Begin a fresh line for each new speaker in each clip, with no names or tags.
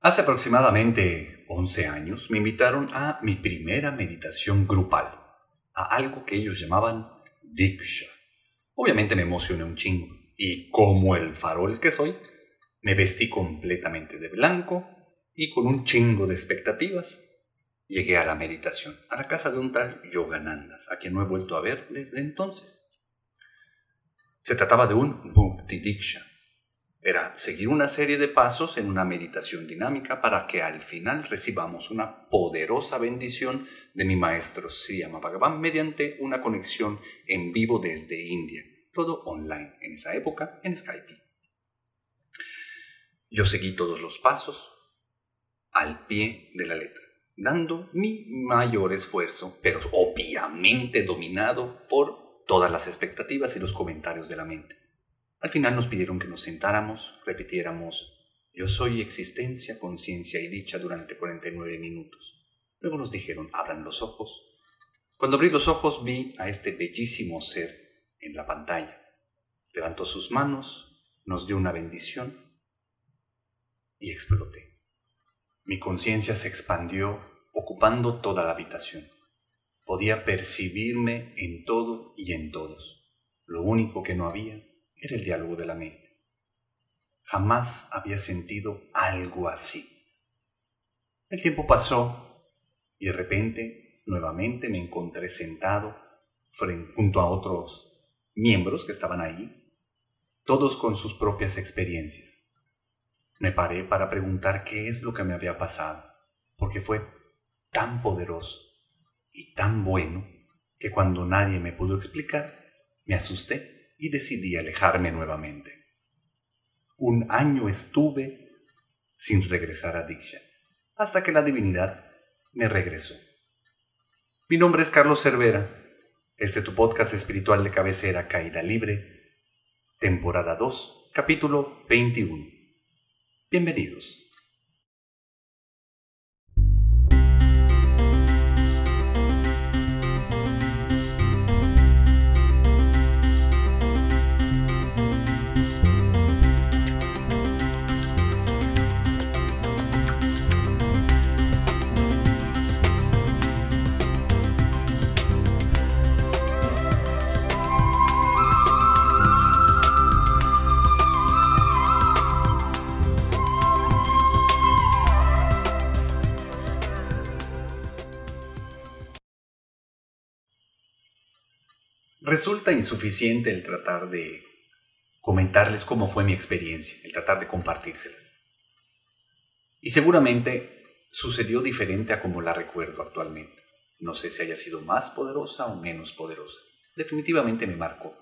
Hace aproximadamente 11 años me invitaron a mi primera meditación grupal, a algo que ellos llamaban Diksha. Obviamente me emocioné un chingo y como el farol que soy, me vestí completamente de blanco y con un chingo de expectativas llegué a la meditación, a la casa de un tal Yoganandas, a quien no he vuelto a ver desde entonces. Se trataba de un Mukti Diksha, era seguir una serie de pasos en una meditación dinámica para que al final recibamos una poderosa bendición de mi maestro Sriyama Bhagavan mediante una conexión en vivo desde India, todo online en esa época en Skype. Yo seguí todos los pasos al pie de la letra, dando mi mayor esfuerzo, pero obviamente dominado por todas las expectativas y los comentarios de la mente. Al final nos pidieron que nos sentáramos, repitiéramos, yo soy existencia, conciencia y dicha durante 49 minutos. Luego nos dijeron, abran los ojos. Cuando abrí los ojos vi a este bellísimo ser en la pantalla. Levantó sus manos, nos dio una bendición y exploté. Mi conciencia se expandió ocupando toda la habitación. Podía percibirme en todo y en todos. Lo único que no había era el diálogo de la mente. Jamás había sentido algo así. El tiempo pasó y de repente nuevamente me encontré sentado junto a otros miembros que estaban ahí, todos con sus propias experiencias. Me paré para preguntar qué es lo que me había pasado, porque fue tan poderoso y tan bueno que cuando nadie me pudo explicar, me asusté y decidí alejarme nuevamente. Un año estuve sin regresar a Diksha, hasta que la divinidad me regresó. Mi nombre es Carlos Cervera. Este es tu podcast espiritual de cabecera Caída Libre, temporada 2, capítulo 21. Bienvenidos. Resulta insuficiente el tratar de comentarles cómo fue mi experiencia, el tratar de compartírselas. Y seguramente sucedió diferente a como la recuerdo actualmente. No sé si haya sido más poderosa o menos poderosa. Definitivamente me marcó.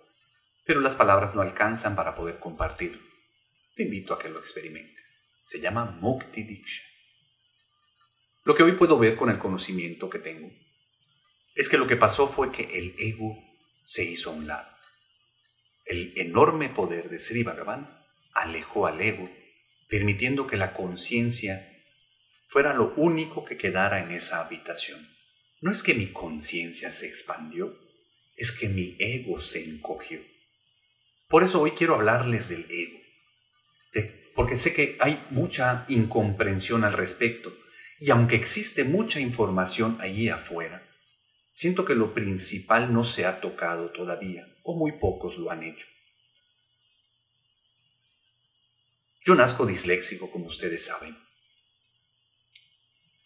Pero las palabras no alcanzan para poder compartir. Te invito a que lo experimentes. Se llama Mukti Diksha. Lo que hoy puedo ver con el conocimiento que tengo es que lo que pasó fue que el ego se hizo a un lado. El enorme poder de Sri Bhagavan alejó al ego, permitiendo que la conciencia fuera lo único que quedara en esa habitación. No es que mi conciencia se expandió, es que mi ego se encogió. Por eso hoy quiero hablarles del ego, porque sé que hay mucha incomprensión al respecto, y aunque existe mucha información allí afuera, Siento que lo principal no se ha tocado todavía, o muy pocos lo han hecho. Yo nazco disléxico, como ustedes saben.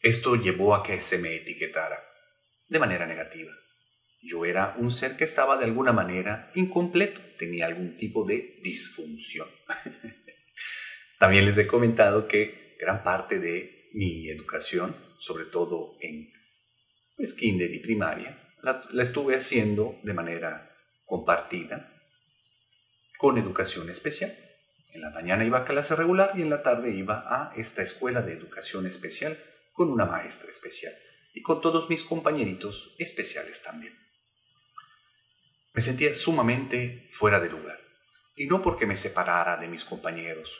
Esto llevó a que se me etiquetara de manera negativa. Yo era un ser que estaba de alguna manera incompleto, tenía algún tipo de disfunción. También les he comentado que gran parte de mi educación, sobre todo en pues kinder y primaria, la, estuve haciendo de manera compartida con educación especial. En la mañana iba a clase regular y en la tarde iba a esta escuela de educación especial con una maestra especial y con todos mis compañeritos especiales también. Me sentía sumamente fuera de lugar, y no porque me separara de mis compañeros,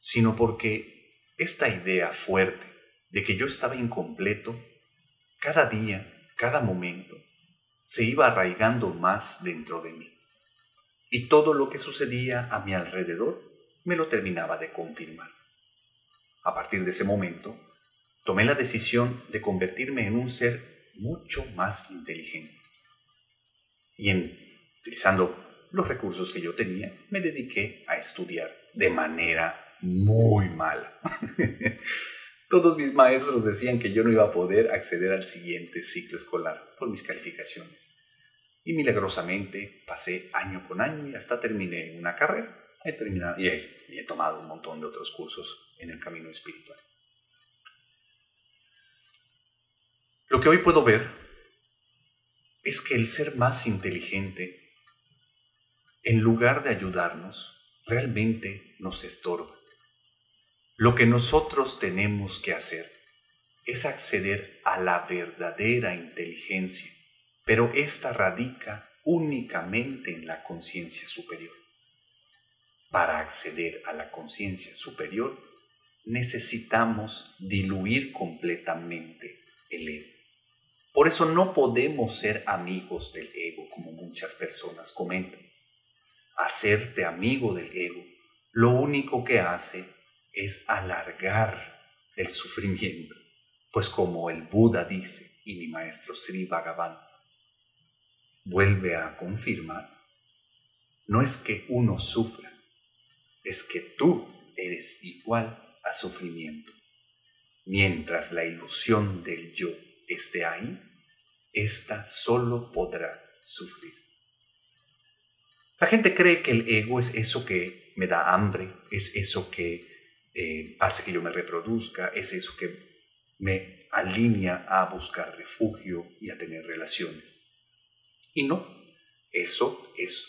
sino porque esta idea fuerte de que yo estaba incompleto cada día, cada momento, se iba arraigando más dentro de mí. Y todo lo que sucedía a mi alrededor me lo terminaba de confirmar. A partir de ese momento, tomé la decisión de convertirme en un ser mucho más inteligente. Y utilizando los recursos que yo tenía, me dediqué a estudiar de manera muy mala. Todos mis maestros decían que yo no iba a poder acceder al siguiente ciclo escolar por mis calificaciones. Y milagrosamente pasé año con año y hasta terminé una carrera. He terminado y he, tomado un montón de otros cursos en el camino espiritual. Lo que hoy puedo ver es que el ser más inteligente, en lugar de ayudarnos, realmente nos estorba. Lo que nosotros tenemos que hacer es acceder a la verdadera inteligencia, pero esta radica únicamente en la conciencia superior. Para acceder a la conciencia superior necesitamos diluir completamente el ego. Por eso no podemos ser amigos del ego, como muchas personas comentan. Hacerte amigo del ego, lo único que hace es alargar el sufrimiento, pues como el Buda dice y mi maestro Sri Bhagavan vuelve a confirmar, no es que uno sufra, es que tú eres igual a sufrimiento. Mientras la ilusión del yo esté ahí, ésta solo podrá sufrir. La gente cree que el ego es eso que me da hambre, es eso que eh, hace que yo me reproduzca, es eso que me alinea a buscar refugio y a tener relaciones. Y no, eso es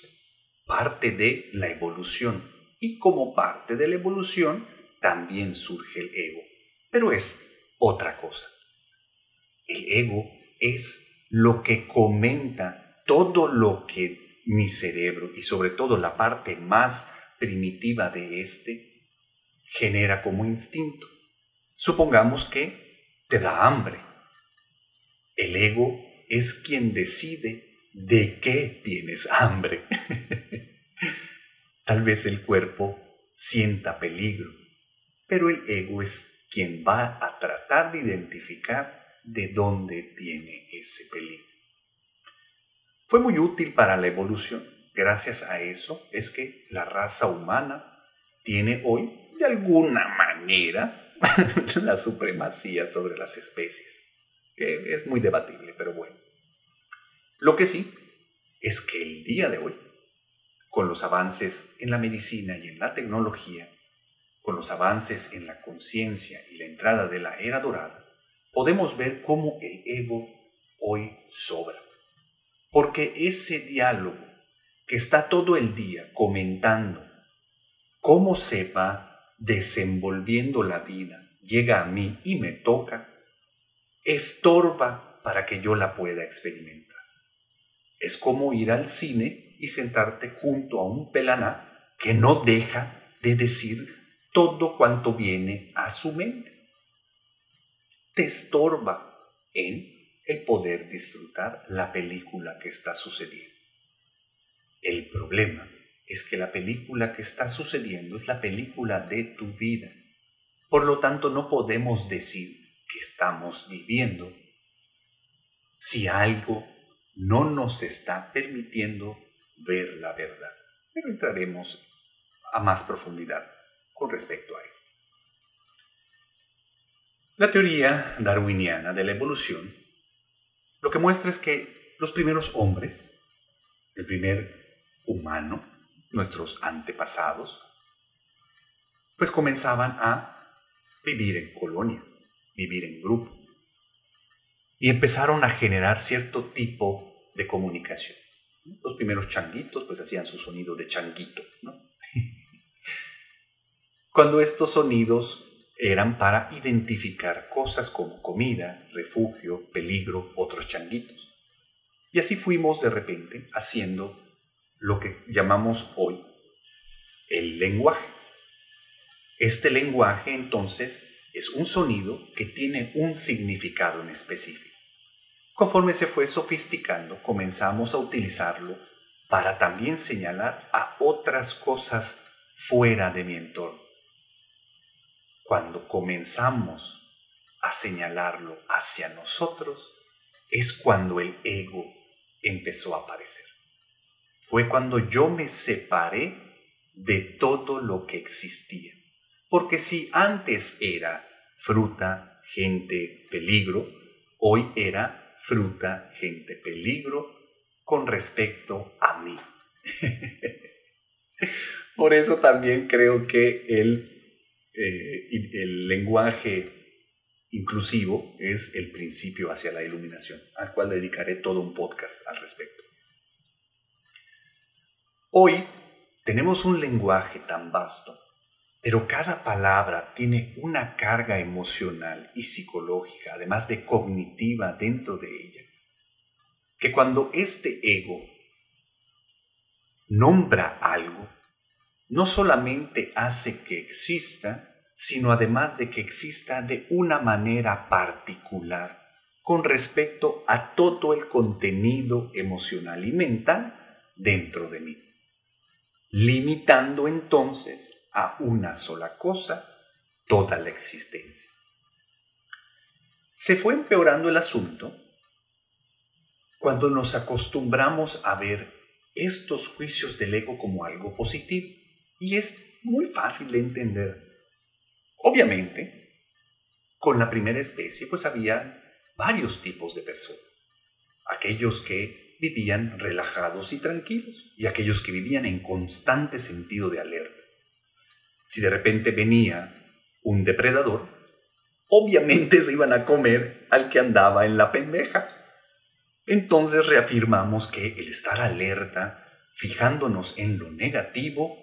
parte de la evolución. Y como parte de la evolución, también surge el ego. Pero es otra cosa. El ego es lo que comenta todo lo que mi cerebro y sobre todo la parte más primitiva de este genera como instinto. Supongamos que te da hambre. El ego es quien decide de qué tienes hambre. Tal vez el cuerpo sienta peligro, pero el ego es quien va a tratar de identificar de dónde viene ese peligro. Fue muy útil para la evolución. Gracias a eso es que la raza humana tiene hoy de alguna manera la supremacía sobre las especies, que es muy debatible, pero bueno. Lo que sí es que el día de hoy, con los avances en la medicina y en la tecnología, con los avances en la conciencia y la entrada de la era dorada, podemos ver cómo el ego hoy sobra. Porque ese diálogo que está todo el día comentando cómo se va desenvolviendo la vida llega a mí y me toca, estorba para que yo la pueda experimentar. Es como ir al cine y sentarte junto a un pelaná que no deja de decir todo cuanto viene a su mente. Te estorba en el poder disfrutar la película que está sucediendo. El problema es que la película que está sucediendo es la película de tu vida. Por lo tanto, no podemos decir que estamos viviendo si algo no nos está permitiendo ver la verdad. Pero entraremos a más profundidad con respecto a eso. La teoría darwiniana de la evolución lo que muestra es que los primeros hombres, el primer humano, nuestros antepasados, pues comenzaban a vivir en colonia, vivir en grupo. Y empezaron a generar cierto tipo de comunicación. Los primeros changuitos pues hacían su sonido de changuito. Cuando estos sonidos eran para identificar cosas como comida, refugio, peligro, otros changuitos. Y así fuimos de repente haciendo lo que llamamos hoy el lenguaje. Este lenguaje entonces es un sonido que tiene un significado en específico. Conforme se fue sofisticando, comenzamos a utilizarlo para también señalar a otras cosas fuera de mi entorno. cuando comenzamos a señalarlo hacia nosotros, es cuando el ego empezó a aparecer. Fue cuando yo me separé de todo lo que existía. Porque si antes era fruta, gente, peligro, hoy era fruta, gente, peligro con respecto a mí. Por eso también creo que el, eh, el lenguaje inclusivo es el principio hacia la iluminación, al cual dedicaré todo un podcast al respecto. Hoy tenemos un lenguaje tan vasto, pero cada palabra tiene una carga emocional y psicológica, además de cognitiva dentro de ella, que cuando este ego nombra algo, no solamente hace que exista, sino además de que exista de una manera particular con respecto a todo el contenido emocional y mental dentro de mí, limitando entonces a una sola cosa toda la existencia. Se fue empeorando el asunto cuando nos acostumbramos a ver estos juicios del ego como algo positivo. Y es muy fácil de entender Obviamente, con la primera especie, pues había varios tipos de personas. Aquellos que vivían relajados y tranquilos y aquellos que vivían en constante sentido de alerta. Si de repente venía un depredador, obviamente se iban a comer al que andaba en la pendeja. Entonces reafirmamos que el estar alerta, fijándonos en lo negativo,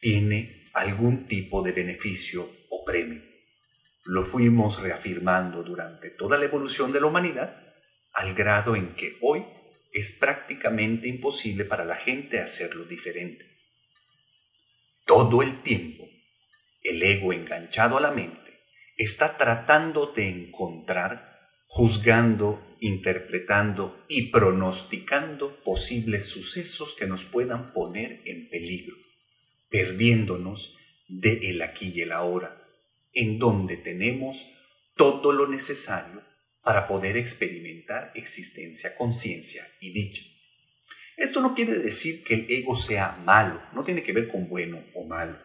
tiene algún tipo de beneficio premio. Lo fuimos reafirmando durante toda la evolución de la humanidad, al grado en que hoy es prácticamente imposible para la gente hacerlo diferente. Todo el tiempo, el ego enganchado a la mente está tratando de encontrar, juzgando, interpretando y pronosticando posibles sucesos que nos puedan poner en peligro, perdiéndonos de el aquí y el ahora, en donde tenemos todo lo necesario para poder experimentar existencia, conciencia y dicha. Esto no quiere decir que el ego sea malo, no tiene que ver con bueno o malo.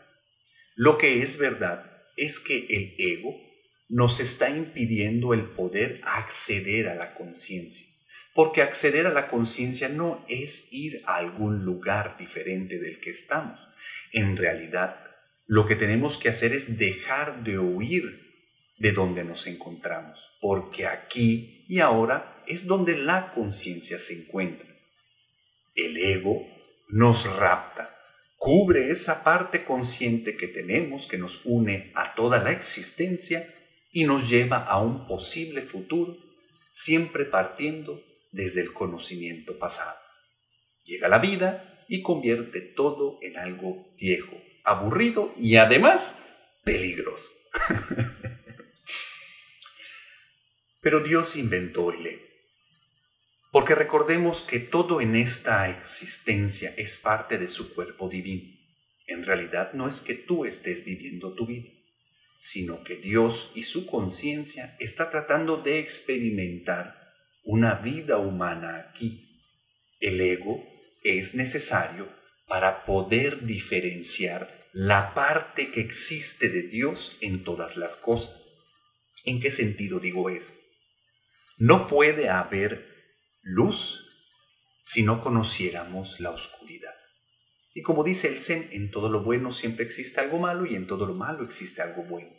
Lo que es verdad es que el ego nos está impidiendo el poder acceder a la conciencia. Porque acceder a la conciencia no es ir a algún lugar diferente del que estamos. En realidad, lo que tenemos que hacer es dejar de huir de donde nos encontramos, porque aquí y ahora es donde la conciencia se encuentra. El ego nos rapta, cubre esa parte consciente que tenemos que nos une a toda la existencia y nos lleva a un posible futuro, siempre partiendo desde el conocimiento pasado. Llega la vida y convierte todo en algo viejo, aburrido y además peligroso. Pero Dios inventó el ego. Porque recordemos que todo en esta existencia es parte de su cuerpo divino. En realidad no es que tú estés viviendo tu vida, sino que Dios y su conciencia está tratando de experimentar una vida humana aquí. El ego es necesario para poder diferenciar la parte que existe de Dios en todas las cosas. ¿En qué sentido digo eso? No puede haber luz si no conociéramos la oscuridad. Y como dice el Zen, en todo lo bueno siempre existe algo malo y en todo lo malo existe algo bueno.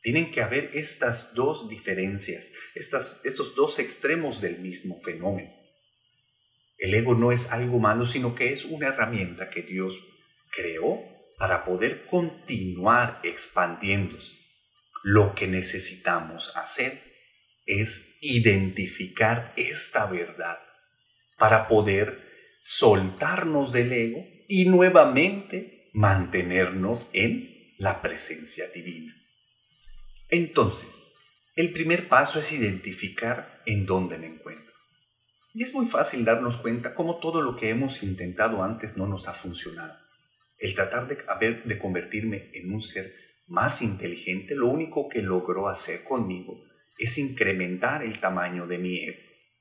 Tienen que haber estas dos diferencias, estos dos extremos del mismo fenómeno. El ego no es algo malo, sino que es una herramienta que Dios creó para poder continuar expandiéndose. Lo que necesitamos hacer es identificar esta verdad para poder soltarnos del ego y nuevamente mantenernos en la presencia divina. Entonces, el primer paso es identificar en dónde me encuentro. Y es muy fácil darnos cuenta cómo todo lo que hemos intentado antes no nos ha funcionado. El tratar de, de convertirme en un ser más inteligente, lo único que logró hacer conmigo es incrementar el tamaño de mi ego.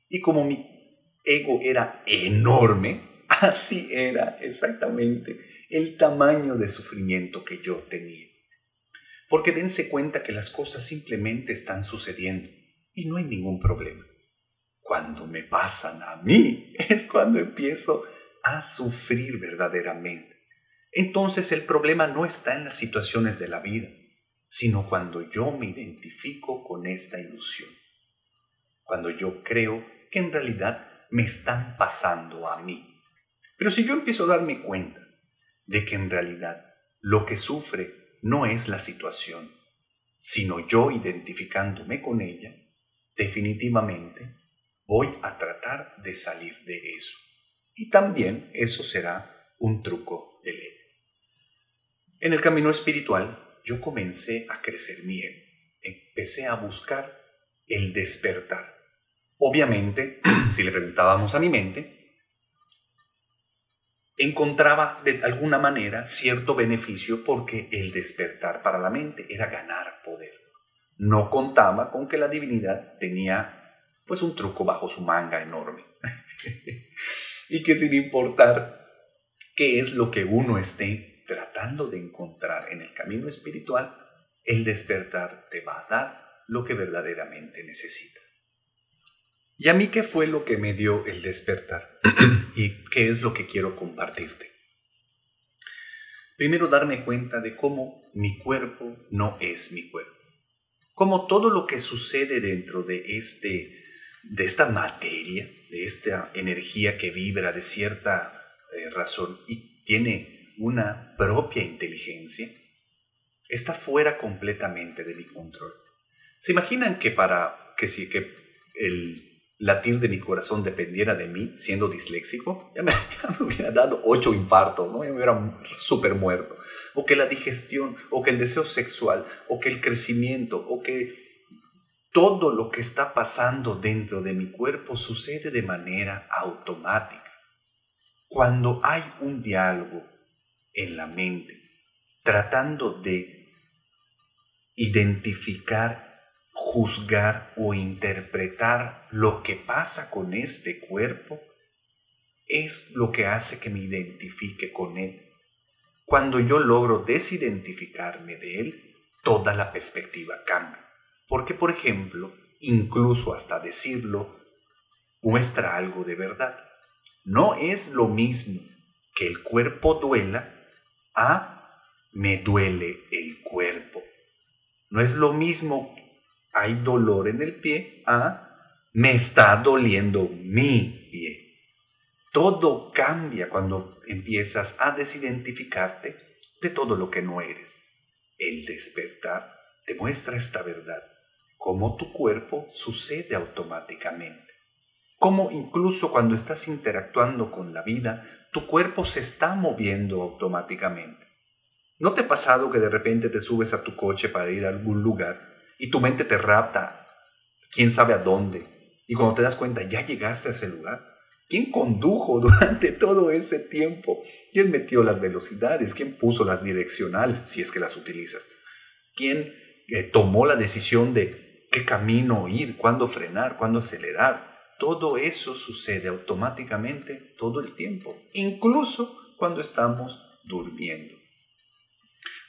Y como mi ego era enorme, así era exactamente el tamaño de sufrimiento que yo tenía. Porque dense cuenta que las cosas simplemente están sucediendo y no hay ningún problema. Cuando me pasan a mí es cuando empiezo a sufrir verdaderamente. Entonces el problema no está en las situaciones de la vida, sino cuando yo me identifico con esta ilusión. Cuando yo creo que en realidad me están pasando a mí. Pero si yo empiezo a darme cuenta de que en realidad lo que sufre no es la situación, sino yo identificándome con ella, definitivamente voy a tratar de salir de eso. Y también eso será un truco de ley. En el camino espiritual yo comencé a crecer mi ego. Empecé a buscar el despertar. Obviamente, si le preguntábamos a mi mente, encontraba de alguna manera cierto beneficio porque el despertar para la mente era ganar poder. No contaba con que la divinidad tenía pues un truco bajo su manga enorme. y que sin importar qué es lo que uno esté tratando de encontrar en el camino espiritual, el despertar te va a dar lo que verdaderamente necesitas. ¿Y a mí qué fue lo que me dio el despertar? ¿Y qué es lo que quiero compartirte? Primero darme cuenta de cómo mi cuerpo no es mi cuerpo. Cómo todo lo que sucede dentro de este de esta materia, de esta energía que vibra de cierta eh, razón y tiene una propia inteligencia, está fuera completamente de mi control. ¿Se imaginan que para que si que el latir de mi corazón dependiera de mí, siendo disléxico, ya me, hubiera dado ocho infartos, ¿no? ya me hubiera súper muerto. O que la digestión, o que el deseo sexual, o que el crecimiento, o que todo lo que está pasando dentro de mi cuerpo sucede de manera automática. Cuando hay un diálogo en la mente tratando de identificar, juzgar o interpretar lo que pasa con este cuerpo, es lo que hace que me identifique con él. Cuando yo logro desidentificarme de él, toda la perspectiva cambia. Porque, por ejemplo, incluso hasta decirlo, muestra algo de verdad. No es lo mismo que el cuerpo duela a me duele el cuerpo. No es lo mismo hay dolor en el pie a me está doliendo mi pie. Todo cambia cuando empiezas a desidentificarte de todo lo que no eres. El despertar demuestra esta verdad cómo tu cuerpo sucede automáticamente. Cómo incluso cuando estás interactuando con la vida, tu cuerpo se está moviendo automáticamente. ¿No te ha pasado que de repente te subes a tu coche para ir a algún lugar y tu mente te rapta, quién sabe a dónde? Y cuando te das cuenta, ya llegaste a ese lugar. ¿Quién condujo durante todo ese tiempo? ¿Quién metió las velocidades? ¿Quién puso las direccionales, si es que las utilizas? ¿Quién eh, tomó la decisión de qué camino ir, cuándo frenar, cuándo acelerar. Todo eso sucede automáticamente todo el tiempo, incluso cuando estamos durmiendo.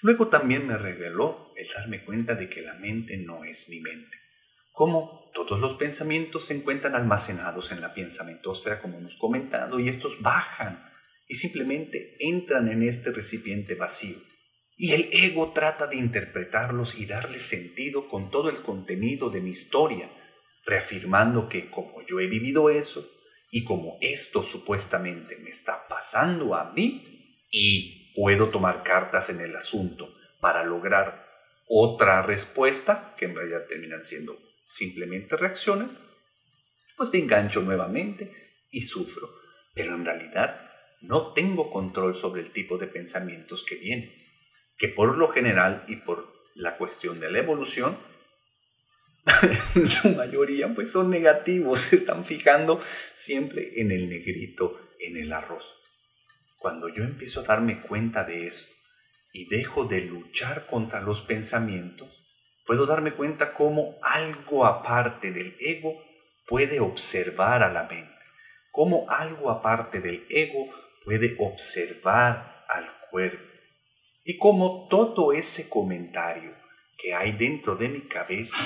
Luego también me reveló el darme cuenta de que la mente no es mi mente. Como todos los pensamientos se encuentran almacenados en la pensamientosfera, como hemos comentado, y estos bajan y simplemente entran en este recipiente vacío. Y el ego trata de interpretarlos y darle sentido con todo el contenido de mi historia, reafirmando que como yo he vivido eso y como esto supuestamente me está pasando a mí y puedo tomar cartas en el asunto para lograr otra respuesta, que en realidad terminan siendo simplemente reacciones, pues me engancho nuevamente y sufro. Pero en realidad no tengo control sobre el tipo de pensamientos que vienen que por lo general y por la cuestión de la evolución, en su mayoría pues son negativos, se están fijando siempre en el negrito, en el arroz. Cuando yo empiezo a darme cuenta de eso y dejo de luchar contra los pensamientos, puedo darme cuenta cómo algo aparte del ego puede observar a la mente, cómo algo aparte del ego puede observar al cuerpo y cómo todo ese comentario que hay dentro de mi cabeza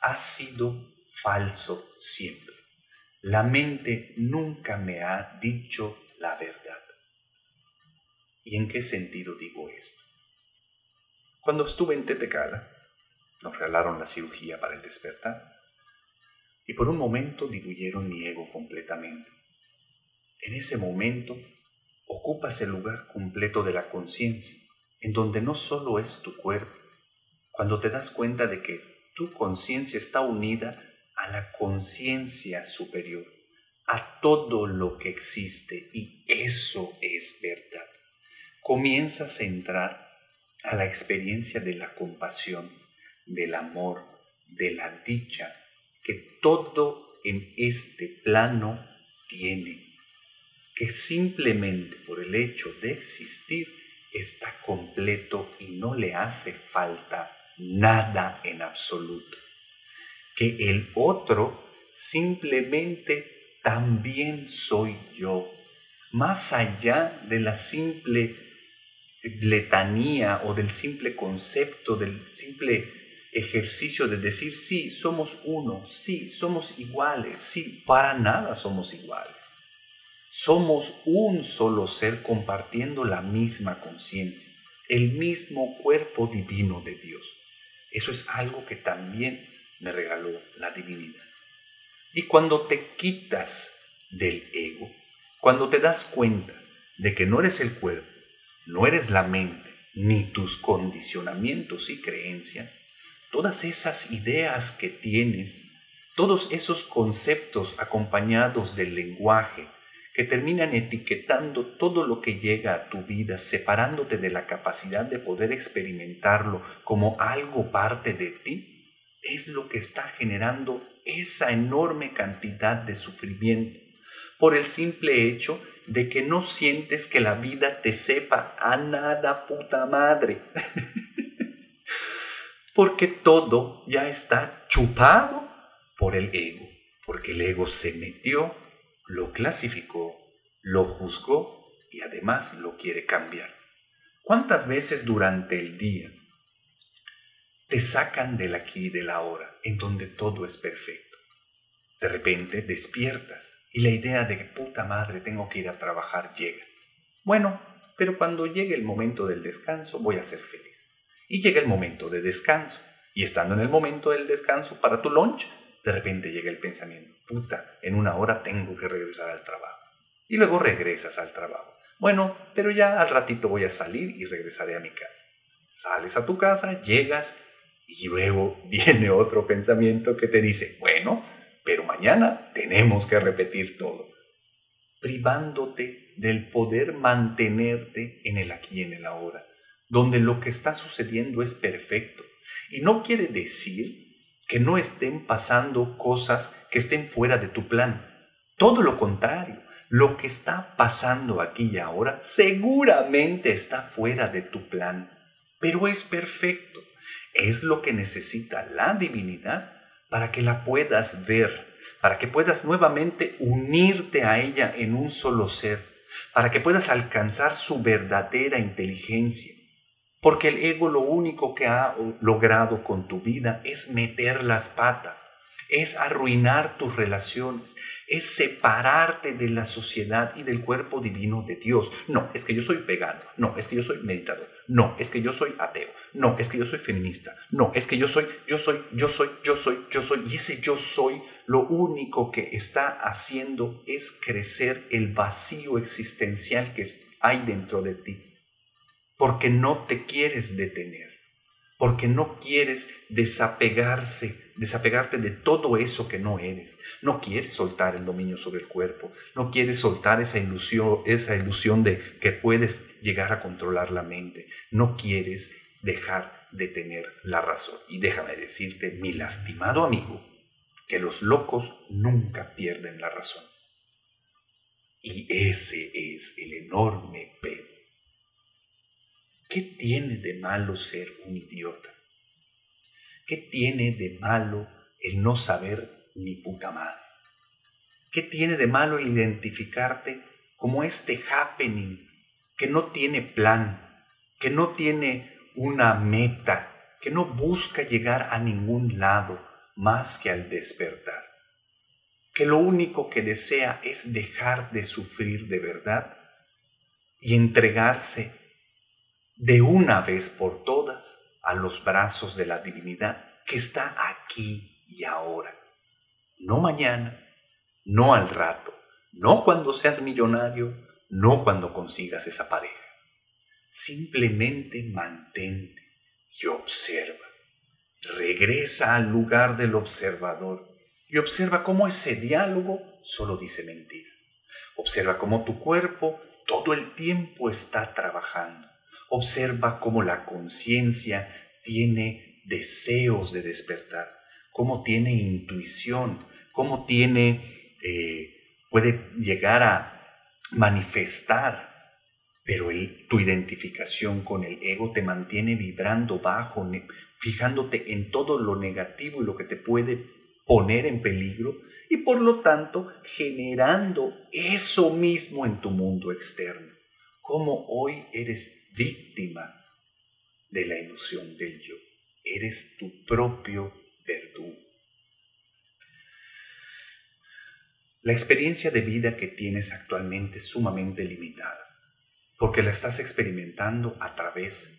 ha sido falso siempre. La mente nunca me ha dicho la verdad. ¿Y en qué sentido digo esto? Cuando estuve en Tetecala, nos regalaron la cirugía para el despertar y por un momento diluyeron mi ego completamente. En ese momento ocupas el lugar completo de la conciencia, en donde no solo es tu cuerpo, cuando te das cuenta de que tu conciencia está unida a la conciencia superior, a todo lo que existe, y eso es verdad. Comienzas a entrar a la experiencia de la compasión, del amor, de la dicha que todo en este plano tiene, que simplemente por el hecho de existir está completo y no le hace falta nada en absoluto, que el otro simplemente también soy yo, más allá de la simple letanía o del simple concepto, del simple ejercicio de decir, sí, somos uno, sí, somos iguales, sí, para nada somos iguales. Somos un solo ser compartiendo la misma conciencia, el mismo cuerpo divino de Dios. Eso es algo que también me regaló la divinidad. Y cuando te quitas del ego, cuando te das cuenta de que no eres el cuerpo, no eres la mente, ni tus condicionamientos y creencias, todas esas ideas que tienes, todos esos conceptos acompañados del lenguaje que terminan etiquetando todo lo que llega a tu vida, separándote de la capacidad de poder experimentarlo como algo parte de ti, es lo que está generando esa enorme cantidad de sufrimiento por el simple hecho de que no sientes que la vida te sepa a nada puta madre. porque todo ya está chupado por el ego, porque el ego se metió, lo clasificó, lo juzgó y además lo quiere cambiar. ¿Cuántas veces durante el día te sacan del aquí y del ahora, en donde todo es perfecto? De repente despiertas y la idea de que puta madre tengo que ir a trabajar llega. Bueno, pero cuando llegue el momento del descanso voy a ser feliz. Y llega el momento de descanso. Y estando en el momento del descanso para tu lunch, de repente llega el pensamiento, puta, en una hora tengo que regresar al trabajo. Y luego regresas al trabajo. Bueno, pero ya al ratito voy a salir y regresaré a mi casa. Sales a tu casa, llegas y luego viene otro pensamiento que te dice, bueno, pero mañana tenemos que repetir todo, privándote del poder mantenerte en el aquí y en el ahora, donde lo que está sucediendo es perfecto. Y no quiere decir que no estén pasando cosas que estén fuera de tu plan. Todo lo contrario, lo que está pasando aquí y ahora seguramente está fuera de tu plan, pero es perfecto. Es lo que necesita la divinidad para que la puedas ver, para que puedas nuevamente unirte a ella en un solo ser, para que puedas alcanzar su verdadera inteligencia. Porque el ego lo único que ha logrado con tu vida es meter las patas, es arruinar tus relaciones, es separarte de la sociedad y del cuerpo divino de Dios. No, es que yo soy vegano, no, es que yo soy meditador, no, es que yo soy ateo, no, es que yo soy feminista, no, es que yo soy, yo soy, yo soy, yo soy, yo soy, y ese yo soy lo único que está haciendo es crecer el vacío existencial que hay dentro de ti, porque no te quieres detener porque no quieres desapegarse, desapegarte de todo eso que no eres. No quieres soltar el dominio sobre el cuerpo, no quieres soltar esa ilusión, esa ilusión de que puedes llegar a controlar la mente. No quieres dejar de tener la razón. Y déjame decirte, mi lastimado amigo, que los locos nunca pierden la razón. Y ese es el enorme pedo ¿Qué tiene de malo ser un idiota? ¿Qué tiene de malo el no saber ni puta madre? ¿Qué tiene de malo el identificarte como este happening que no tiene plan, que no tiene una meta, que no busca llegar a ningún lado más que al despertar? Que lo único que desea es dejar de sufrir de verdad y entregarse de una vez por todas a los brazos de la divinidad que está aquí y ahora. No mañana, no al rato, no cuando seas millonario, no cuando consigas esa pareja. Simplemente mantente y observa. Regresa al lugar del observador y observa cómo ese diálogo solo dice mentiras. Observa cómo tu cuerpo todo el tiempo está trabajando Observa cómo la conciencia tiene deseos de despertar, cómo tiene intuición, cómo tiene, eh, puede llegar a manifestar, pero tu identificación con el ego te mantiene vibrando bajo, fijándote en todo lo negativo y lo que te puede poner en peligro y por lo tanto generando eso mismo en tu mundo externo. Como hoy eres víctima de la ilusión del yo. Eres tu propio verdugo. La experiencia de vida que tienes actualmente es sumamente limitada, porque la estás experimentando a través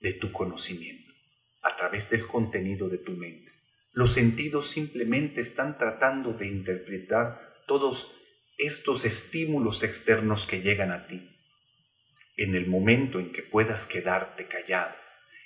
de tu conocimiento, a través del contenido de tu mente. Los sentidos simplemente están tratando de interpretar todos estos estímulos externos que llegan a ti en el momento en que puedas quedarte callado,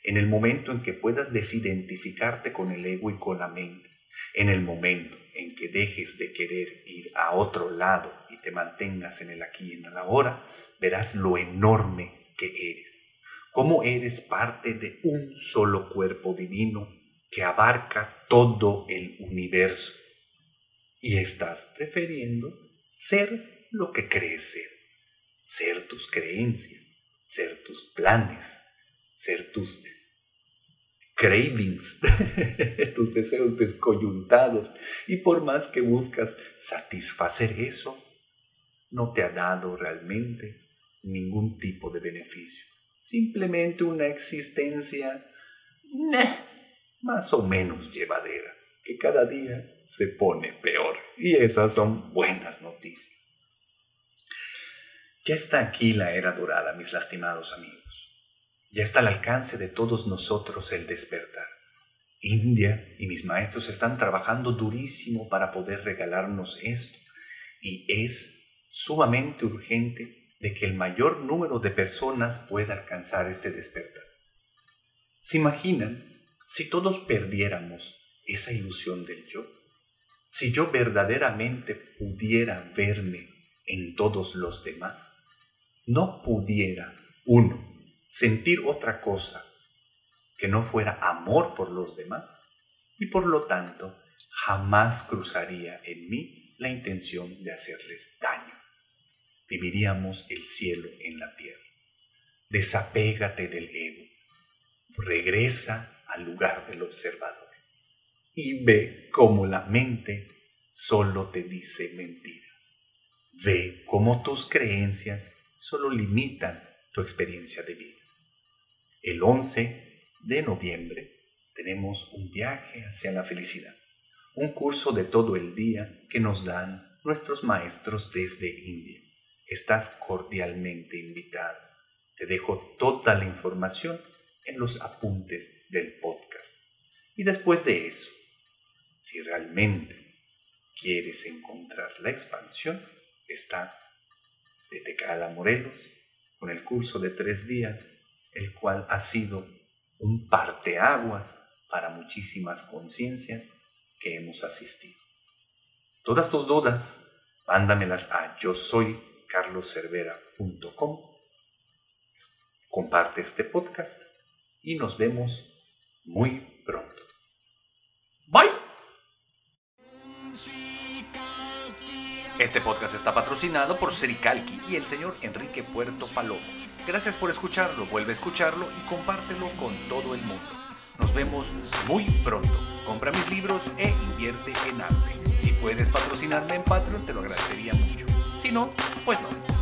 en el momento en que puedas desidentificarte con el ego y con la mente, en el momento en que dejes de querer ir a otro lado y te mantengas en el aquí y en el ahora, verás lo enorme que eres, cómo eres parte de un solo cuerpo divino que abarca todo el universo. Y estás prefiriendo ser lo que crees ser, ser tus creencias ser tus planes, ser tus cravings, tus deseos descoyuntados. Y por más que buscas satisfacer eso, no te ha dado realmente ningún tipo de beneficio. Simplemente una existencia más o menos llevadera, que cada día se pone peor. Y esas son buenas noticias. Ya está aquí la era dorada, mis lastimados amigos. Ya está al alcance de todos nosotros el despertar. India y mis maestros están trabajando durísimo para poder regalarnos esto y es sumamente urgente de que el mayor número de personas pueda alcanzar este despertar. ¿Se imaginan si todos perdiéramos esa ilusión del yo? Si yo verdaderamente pudiera verme en todos los demás, no pudiera uno sentir otra cosa que no fuera amor por los demás y por lo tanto jamás cruzaría en mí la intención de hacerles daño. Viviríamos el cielo en la tierra. Desapégate del ego. Regresa al lugar del observador y ve cómo la mente solo te dice mentiras. Ve cómo tus creencias solo limitan tu experiencia de vida. El 11 de noviembre tenemos un viaje hacia la felicidad, un curso de todo el día que nos dan nuestros maestros desde India. Estás cordialmente invitado. Te dejo toda la información en los apuntes del podcast. Y después de eso, si realmente quieres encontrar la expansión, está de Tecala Morelos, con el curso de tres días, el cual ha sido un parteaguas para muchísimas conciencias que hemos asistido. Todas tus dudas, mándamelas a yo soy carloscervera.com. Comparte este podcast y nos vemos muy pronto. Bye. Este podcast está patrocinado por Sericalqui y el señor Enrique Puerto Palomo. Gracias por escucharlo, vuelve a escucharlo y compártelo con todo el mundo. Nos vemos muy pronto. Compra mis libros e invierte en arte. Si puedes patrocinarme en Patreon, te lo agradecería mucho. Si no, pues no.